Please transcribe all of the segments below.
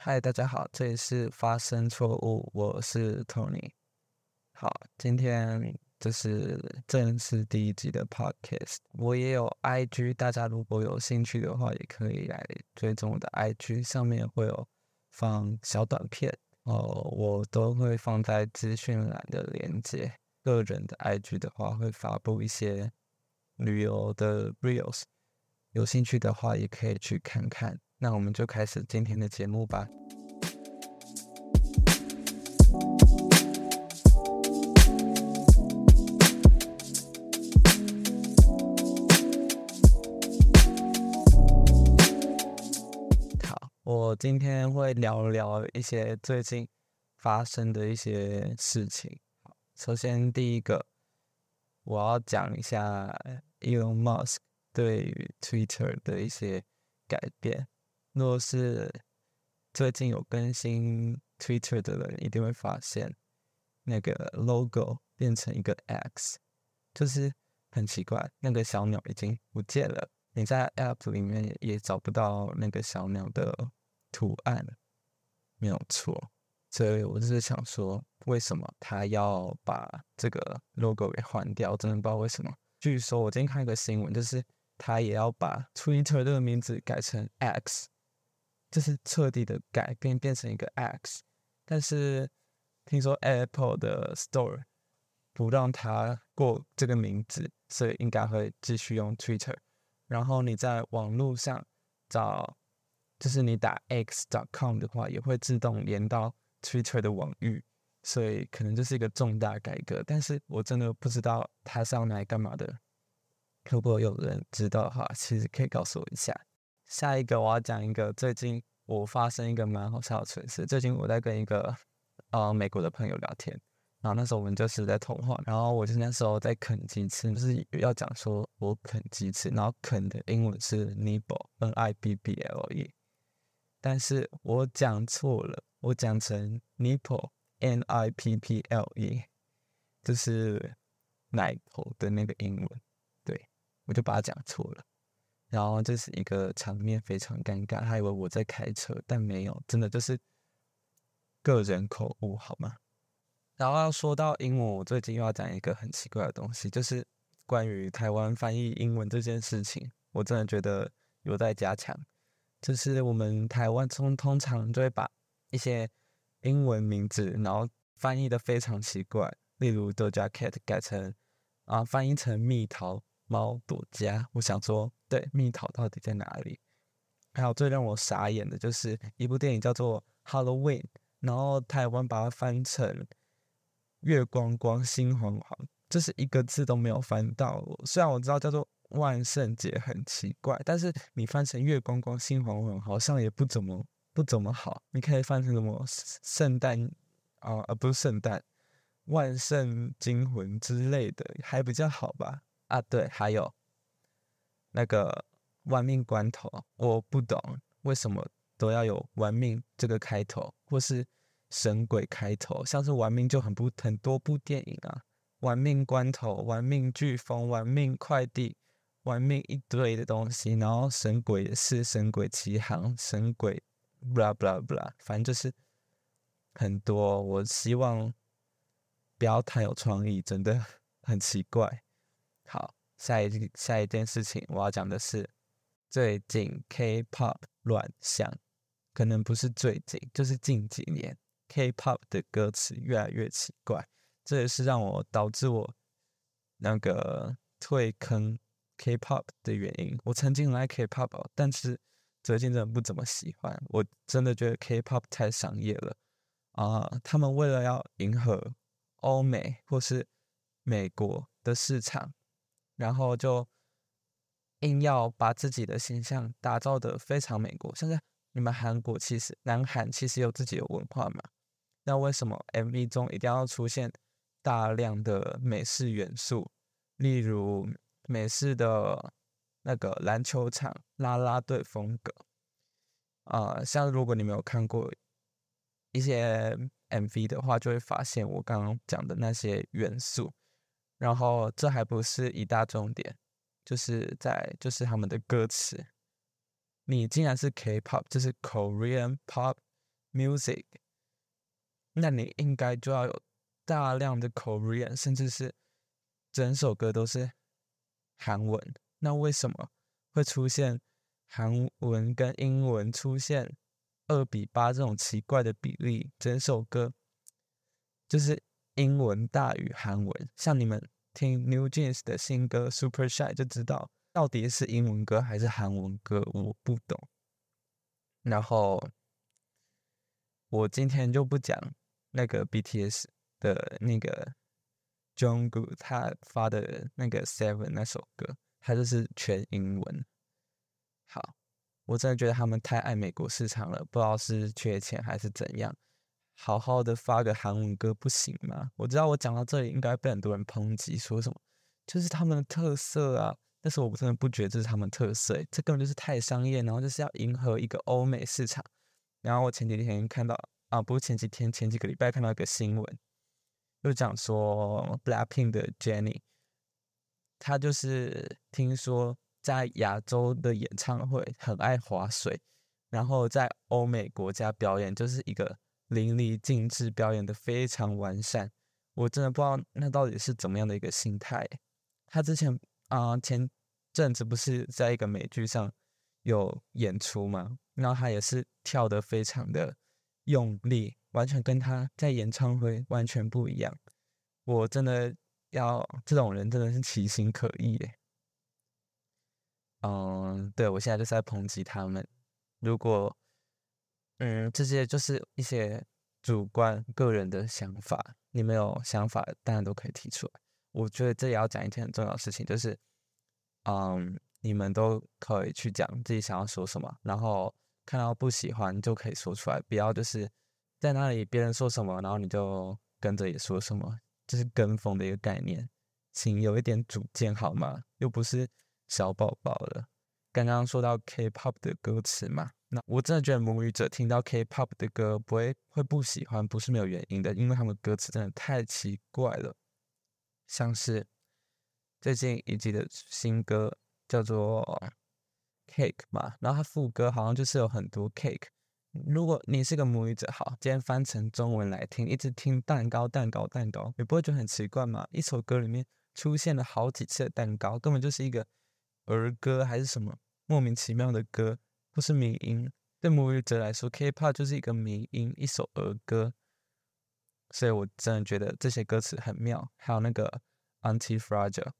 嗨，大家好，这里是发生错误，我是 Tony。好，今天这是正式第一集的 Podcast，我也有 IG，大家如果有兴趣的话，也可以来追踪我的 IG，上面会有放小短片哦，我都会放在资讯栏的链接。个人的 IG 的话，会发布一些旅游的 Reels，有兴趣的话也可以去看看。那我们就开始今天的节目吧。好，我今天会聊聊一些最近发生的一些事情。首先第一个，我要讲一下 Elon Musk 对于 Twitter 的一些改变。若是最近有更新 Twitter 的人，一定会发现那个 logo 变成一个 X，就是很奇怪，那个小鸟已经不见了。你在 App 里面也找不到那个小鸟的图案，没有错。所以我就是想说，为什么他要把这个 logo 给换掉？真的不知道为什么。据说我今天看一个新闻，就是他也要把 Twitter 这个名字改成 X。就是彻底的改变，变成一个 X，但是听说 Apple 的 Store 不让它过这个名字，所以应该会继续用 Twitter。然后你在网络上找，就是你打 x.com 的话，也会自动连到 Twitter 的网域，所以可能这是一个重大改革。但是我真的不知道它是要来干嘛的。如果有人知道的话，其实可以告诉我一下。下一个我要讲一个最近我发生一个蛮好笑的蠢事。最近我在跟一个呃美国的朋友聊天，然后那时候我们就是在通话，然后我就那时候在啃鸡翅，就是要讲说我啃鸡翅，然后啃的英文是 nibble，n i b b l e，但是我讲错了，我讲成 nipple，n i p p l e，就是奶头的那个英文，对我就把它讲错了。然后这是一个场面非常尴尬，他以为我在开车，但没有，真的就是个人口误，好吗？然后要说到英文，我最近又要讲一个很奇怪的东西，就是关于台湾翻译英文这件事情，我真的觉得有待加强。就是我们台湾通通常就会把一些英文名字，然后翻译的非常奇怪，例如 Doja Cat 改成啊，翻译成蜜桃。猫躲家，我想说，对，蜜桃到底在哪里？还有最让我傻眼的就是一部电影叫做《Halloween》，然后台湾把它翻成《月光光心慌慌》，这是一个字都没有翻到。虽然我知道叫做万圣节很奇怪，但是你翻成《月光光心慌慌》好像也不怎么不怎么好。你可以翻成什么圣诞啊？呃，不是圣诞，万圣惊魂之类的，还比较好吧。啊，对，还有那个玩命关头，我不懂为什么都要有玩命这个开头，或是神鬼开头，像是玩命就很不很多部电影啊，玩命关头、玩命飓风、玩命快递、玩命一堆的东西，然后神鬼也是神鬼奇航、神鬼，blah blah blah，反正就是很多。我希望不要太有创意，真的很奇怪。好，下一下一件事情我要讲的是，最近 K-pop 乱象，可能不是最近，就是近几年 K-pop 的歌词越来越奇怪，这也是让我导致我那个退坑 K-pop 的原因。我曾经很爱 K-pop，但是最近真的不怎么喜欢，我真的觉得 K-pop 太商业了啊！他们为了要迎合欧美或是美国的市场。然后就硬要把自己的形象打造的非常美国，现在你们韩国其实南韩其实有自己的文化嘛，那为什么 MV 中一定要出现大量的美式元素？例如美式的那个篮球场啦啦队风格啊，像如果你没有看过一些 MV 的话，就会发现我刚刚讲的那些元素。然后这还不是一大重点，就是在就是他们的歌词，你竟然是 K-pop，就是 Korean pop music，那你应该就要有大量的 Korean，甚至是整首歌都是韩文。那为什么会出现韩文跟英文出现二比八这种奇怪的比例？整首歌就是英文大于韩文。像你们听 New Jeans 的新歌《Super Shy》就知道，到底是英文歌还是韩文歌，我不懂。然后我今天就不讲那个 BTS 的那个 Jungkook 他发的那个 Seven 那首歌。他就是全英文。好，我真的觉得他们太爱美国市场了，不知道是缺钱还是怎样。好好的发个韩文歌不行吗？我知道我讲到这里应该被很多人抨击，说什么就是他们的特色啊。但是我真的不觉得这是他们特色，这根本就是太商业，然后就是要迎合一个欧美市场。然后我前几天看到啊，不是前几天，前几个礼拜看到一个新闻，就讲说 Blackpink 的 Jennie。他就是听说在亚洲的演唱会很爱划水，然后在欧美国家表演就是一个淋漓尽致，表演的非常完善。我真的不知道那到底是怎么样的一个心态。他之前啊前阵子不是在一个美剧上有演出吗？然后他也是跳的非常的用力，完全跟他在演唱会完全不一样。我真的。要这种人真的是其心可疑耶。嗯，对我现在就是在抨击他们。如果，嗯，这些就是一些主观个人的想法，你们有想法当然都可以提出来。我觉得这也要讲一件很重要的事情，就是，嗯，你们都可以去讲自己想要说什么，然后看到不喜欢就可以说出来，不要就是在那里别人说什么，然后你就跟着也说什么。这是跟风的一个概念，请有一点主见好吗？又不是小宝宝了。刚刚说到 K-pop 的歌词嘛，那我真的觉得母语者听到 K-pop 的歌不会会不喜欢，不是没有原因的，因为他们歌词真的太奇怪了。像是最近一季的新歌叫做 Cake 嘛，然后它副歌好像就是有很多 Cake。如果你是个母语者，好，今天翻成中文来听，一直听蛋糕、蛋糕、蛋糕，你不会觉得很奇怪吗？一首歌里面出现了好几次的蛋糕，根本就是一个儿歌还是什么莫名其妙的歌，不是民音。对母语者来说，K-pop 就是一个民音，一首儿歌。所以我真的觉得这些歌词很妙。还有那个 Anti-fragile，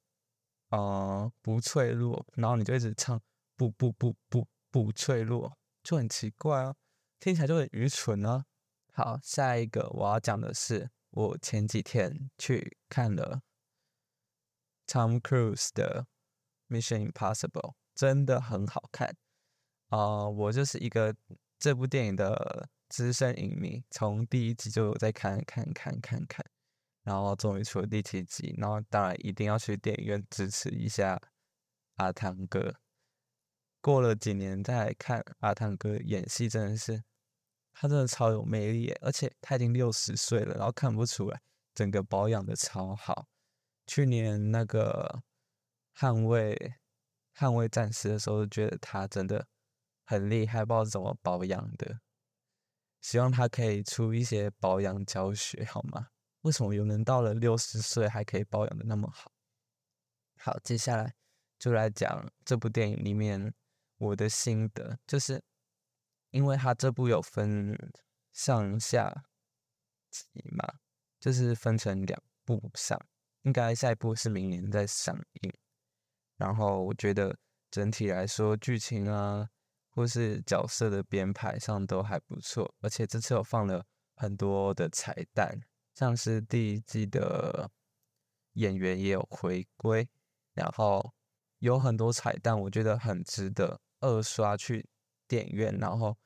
呃，不脆弱，然后你就一直唱不不不不不脆弱，就很奇怪啊。听起来就很愚蠢啊。好，下一个我要讲的是，我前几天去看了 Tom Cruise 的《Mission Impossible》，真的很好看啊！我就是一个这部电影的资深影迷，从第一集就有在看，看，看，看，看，然后终于出了第七集，然后当然一定要去电影院支持一下阿汤哥。过了几年再来看阿汤哥演戏，真的是。他真的超有魅力，而且他已经六十岁了，然后看不出来，整个保养的超好。去年那个捍卫捍卫战士的时候，觉得他真的很厉害，不知道怎么保养的。希望他可以出一些保养教学，好吗？为什么有人到了六十岁还可以保养的那么好？好，接下来就来讲这部电影里面我的心得，就是。因为他这部有分上下集嘛，就是分成两部上，应该下一部是明年再上映。然后我觉得整体来说，剧情啊，或是角色的编排上都还不错，而且这次有放了很多的彩蛋，像是第一季的演员也有回归，然后有很多彩蛋，我觉得很值得二刷去。电影院，然后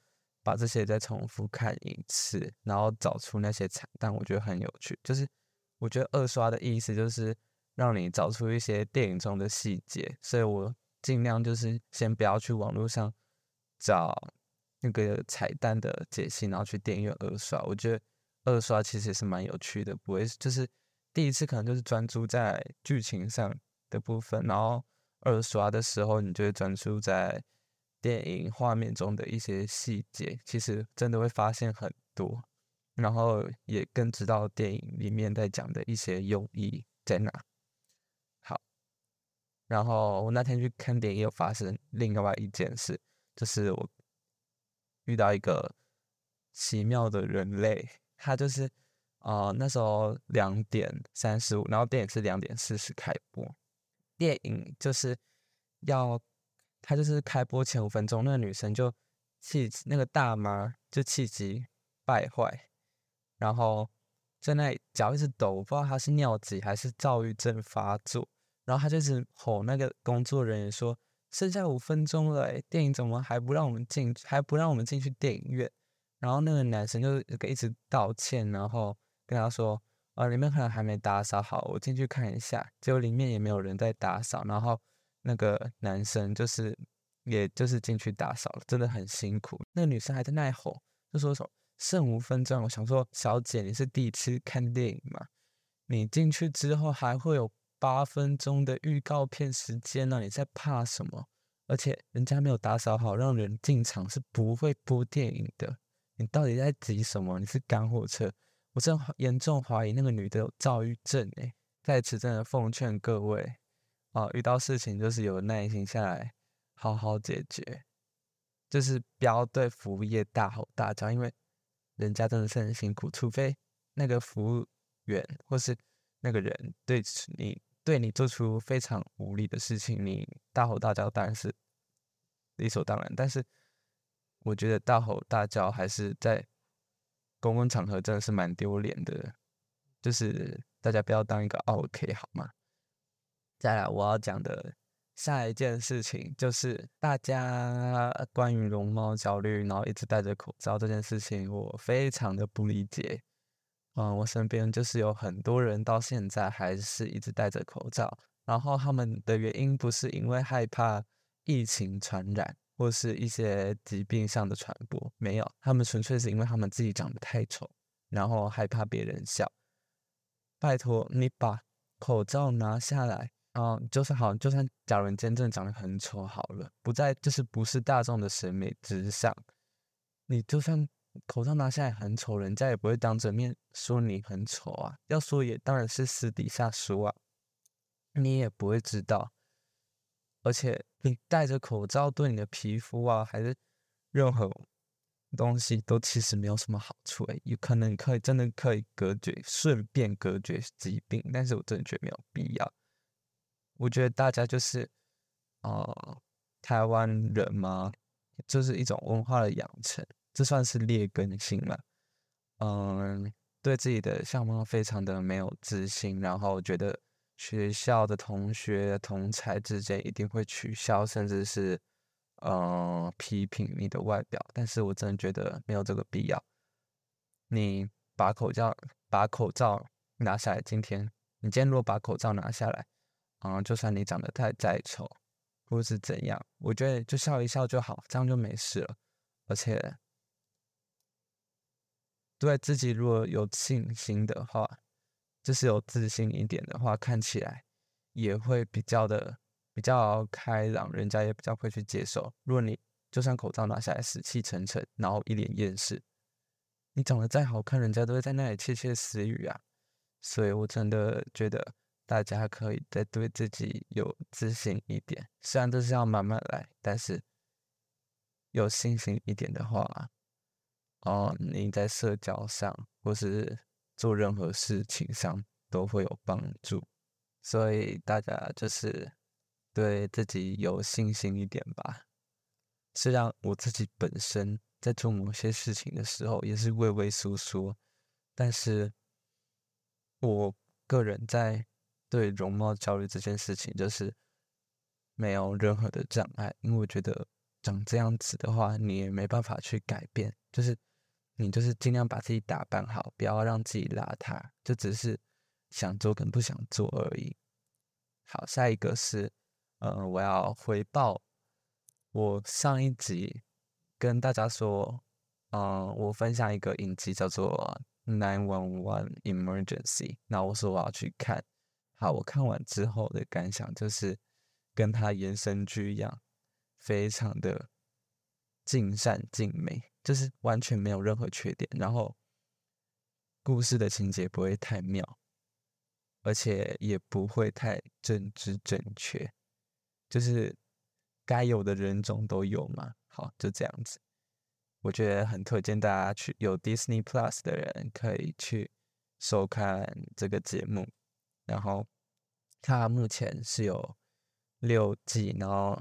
把这些再重复看一次，然后找出那些彩蛋，我觉得很有趣。就是我觉得二刷的意思就是让你找出一些电影中的细节，所以我尽量就是先不要去网络上找那个彩蛋的解析，然后去电影院二刷。我觉得二刷其实也是蛮有趣的，不会就是第一次可能就是专注在剧情上的部分，然后二刷的时候你就会专注在。电影画面中的一些细节，其实真的会发现很多，然后也更知道电影里面在讲的一些用意在哪。然后我那天去看电影，又发生另外一件事，就是我遇到一个奇妙的人类，他就是呃，那时候两点三十五，然后电影是两点四十开播，电影就是要。他就是开播前五分钟，那个女生就气，那个大妈就气急败坏，然后在那里脚一直抖，我不知道她是尿急还是躁郁症发作，然后他就一直吼那个工作人员说：“剩下五分钟了，电影怎么还不让我们进，还不让我们进去电影院？”然后那个男生就一直道歉，然后跟他说：“呃，里面可能还没打扫好，我进去看一下。”结果里面也没有人在打扫，然后。那个男生就是，也就是进去打扫了，真的很辛苦。那个女生还在那吼，就说什么剩五分钟。我想说，小姐，你是第一次看电影吗？你进去之后还会有八分钟的预告片时间呢，你在怕什么？而且人家没有打扫好，让人进场是不会播电影的。你到底在急什么？你是赶火车？我真严重怀疑那个女的有躁郁症诶。在此真的奉劝各位。啊，遇到事情就是有耐心下来，好好解决，就是不要对服务业大吼大叫，因为人家真的是很辛苦。除非那个服务员或是那个人对你对你做出非常无理的事情，你大吼大叫当然是理所当然。但是我觉得大吼大叫还是在公共场合真的是蛮丢脸的，就是大家不要当一个 OK 好吗？再来，我要讲的下一件事情就是大家关于容貌焦虑，然后一直戴着口罩这件事情，我非常的不理解。嗯，我身边就是有很多人到现在还是一直戴着口罩，然后他们的原因不是因为害怕疫情传染或是一些疾病上的传播，没有，他们纯粹是因为他们自己长得太丑，然后害怕别人笑。拜托你把口罩拿下来。嗯，就是好，就算假如你真正长得很丑好了，不在就是不是大众的审美之上，你就算口罩拿下来很丑，人家也不会当着面说你很丑啊。要说也当然是私底下说啊，你也不会知道。而且你戴着口罩对你的皮肤啊，还是任何东西都其实没有什么好处诶，有可能可以真的可以隔绝，顺便隔绝疾病，但是我真的觉得没有必要。我觉得大家就是，呃，台湾人嘛，就是一种文化的养成，这算是劣根性了。嗯，对自己的相貌非常的没有自信，然后觉得学校的同学同才之间一定会取笑，甚至是嗯批评你的外表。但是我真的觉得没有这个必要。你把口罩把口罩拿下来，今天你今天如果把口罩拿下来。嗯，就算你长得太再丑，或是怎样，我觉得就笑一笑就好，这样就没事了。而且对自己如果有信心的话，就是有自信一点的话，看起来也会比较的比较开朗，人家也比较会去接受。如果你就算口罩拿下来，死气沉沉，然后一脸厌世，你长得再好看，人家都会在那里窃窃私语啊。所以我真的觉得。大家可以再对自己有自信一点，虽然都是要慢慢来，但是有信心一点的话，哦，你在社交上或是做任何事情上都会有帮助。所以大家就是对自己有信心一点吧。虽然我自己本身在做某些事情的时候也是畏畏缩缩，但是我个人在。对容貌焦虑这件事情，就是没有任何的障碍，因为我觉得长这样子的话，你也没办法去改变，就是你就是尽量把自己打扮好，不要让自己邋遢，就只是想做跟不想做而已。好，下一个是，呃，我要回报我上一集跟大家说，嗯，我分享一个影集叫做《Nine One One Emergency》，那我说我要去看。好，我看完之后的感想就是，跟他延伸剧一样，非常的尽善尽美，就是完全没有任何缺点。然后故事的情节不会太妙，而且也不会太政治正确，就是该有的人种都有嘛。好，就这样子。我觉得很推荐大家去有 Disney Plus 的人可以去收看这个节目，然后它目前是有六季，然后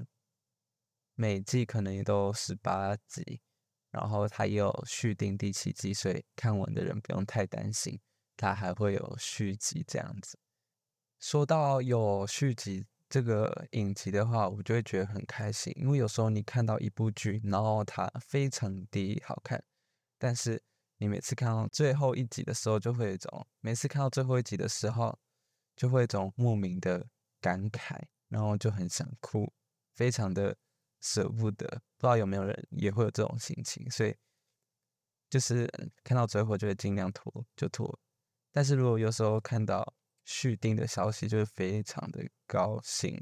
每季可能也都十八集，然后它也有续订第七季，所以看完的人不用太担心，它还会有续集这样子。说到有续集。这个影集的话，我就会觉得很开心，因为有时候你看到一部剧，然后它非常的好看，但是你每次看到最后一集的时候，就会有一种每次看到最后一集的时候，就会一种莫名的感慨，然后就很想哭，非常的舍不得。不知道有没有人也会有这种心情，所以就是看到最后就会尽量拖就拖，但是如果有时候看到。续订的消息就会非常的高兴，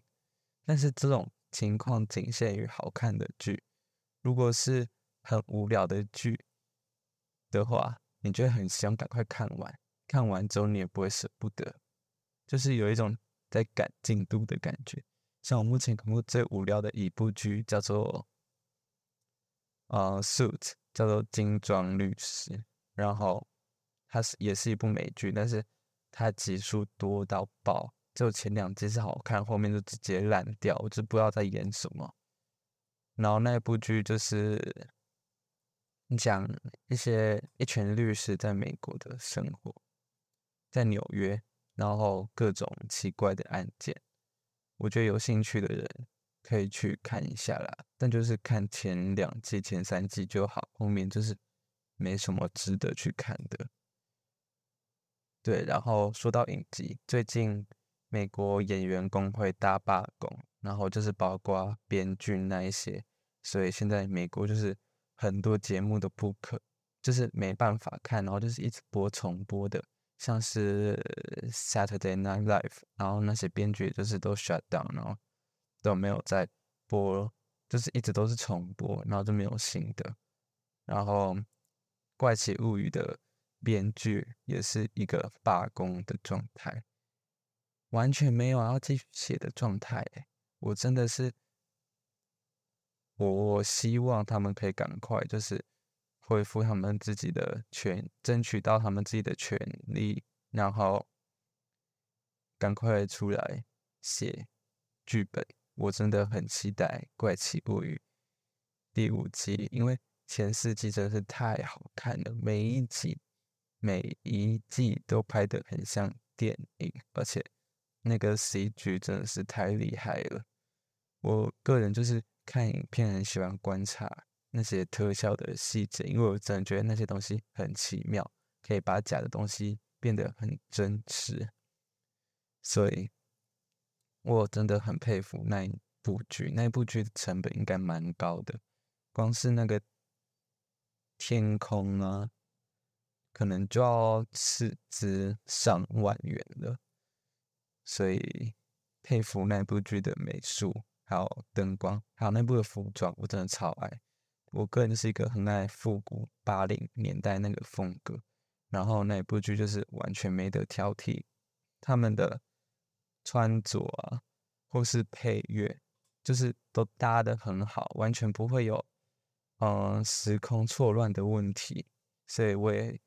但是这种情况仅限于好看的剧。如果是很无聊的剧的话，你就会很想赶快看完，看完之后你也不会舍不得，就是有一种在赶进度的感觉。像我目前看过最无聊的一部剧叫做呃《Suit》，叫做《精装律师》，然后它是也是一部美剧，但是。它集数多到爆，就前两集是好看，后面就直接烂掉，我就不知道在演什么。然后那部剧就是讲一些一群律师在美国的生活，在纽约，然后各种奇怪的案件。我觉得有兴趣的人可以去看一下啦，但就是看前两季、前三季就好，后面就是没什么值得去看的。对，然后说到影集，最近美国演员工会大罢工，然后就是包括编剧那一些，所以现在美国就是很多节目都不可，就是没办法看，然后就是一直播重播的，像是 Saturday Night Live，然后那些编剧就是都 shut down，然后都没有在播，就是一直都是重播，然后就没有新的，然后怪奇物语的。编剧也是一个罢工的状态，完全没有要继续写的状态。我真的是，我希望他们可以赶快就是恢复他们自己的权，争取到他们自己的权利，然后赶快出来写剧本。我真的很期待《怪奇物语》第五季，因为前四季真的是太好看了，每一集。每一季都拍得很像电影，而且那个 CG 真的是太厉害了。我个人就是看影片很喜欢观察那些特效的细节，因为我真的觉得那些东西很奇妙，可以把假的东西变得很真实。所以，我真的很佩服那一部剧，那部剧的成本应该蛮高的，光是那个天空啊。可能就要斥资上万元了，所以佩服那部剧的美术，还有灯光，还有那部的服装，我真的超爱。我个人是一个很爱复古八零年代那个风格，然后那部剧就是完全没得挑剔，他们的穿着啊，或是配乐，就是都搭的很好，完全不会有嗯时空错乱的问题，所以我也。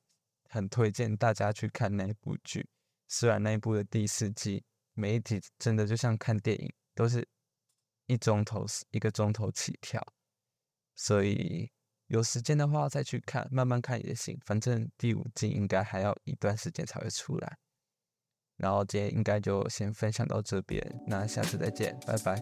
很推荐大家去看那部剧，虽然那一部的第四季每一集真的就像看电影，都是一钟头一个钟头起跳，所以有时间的话再去看，慢慢看也行。反正第五季应该还要一段时间才会出来。然后今天应该就先分享到这边，那下次再见，拜拜。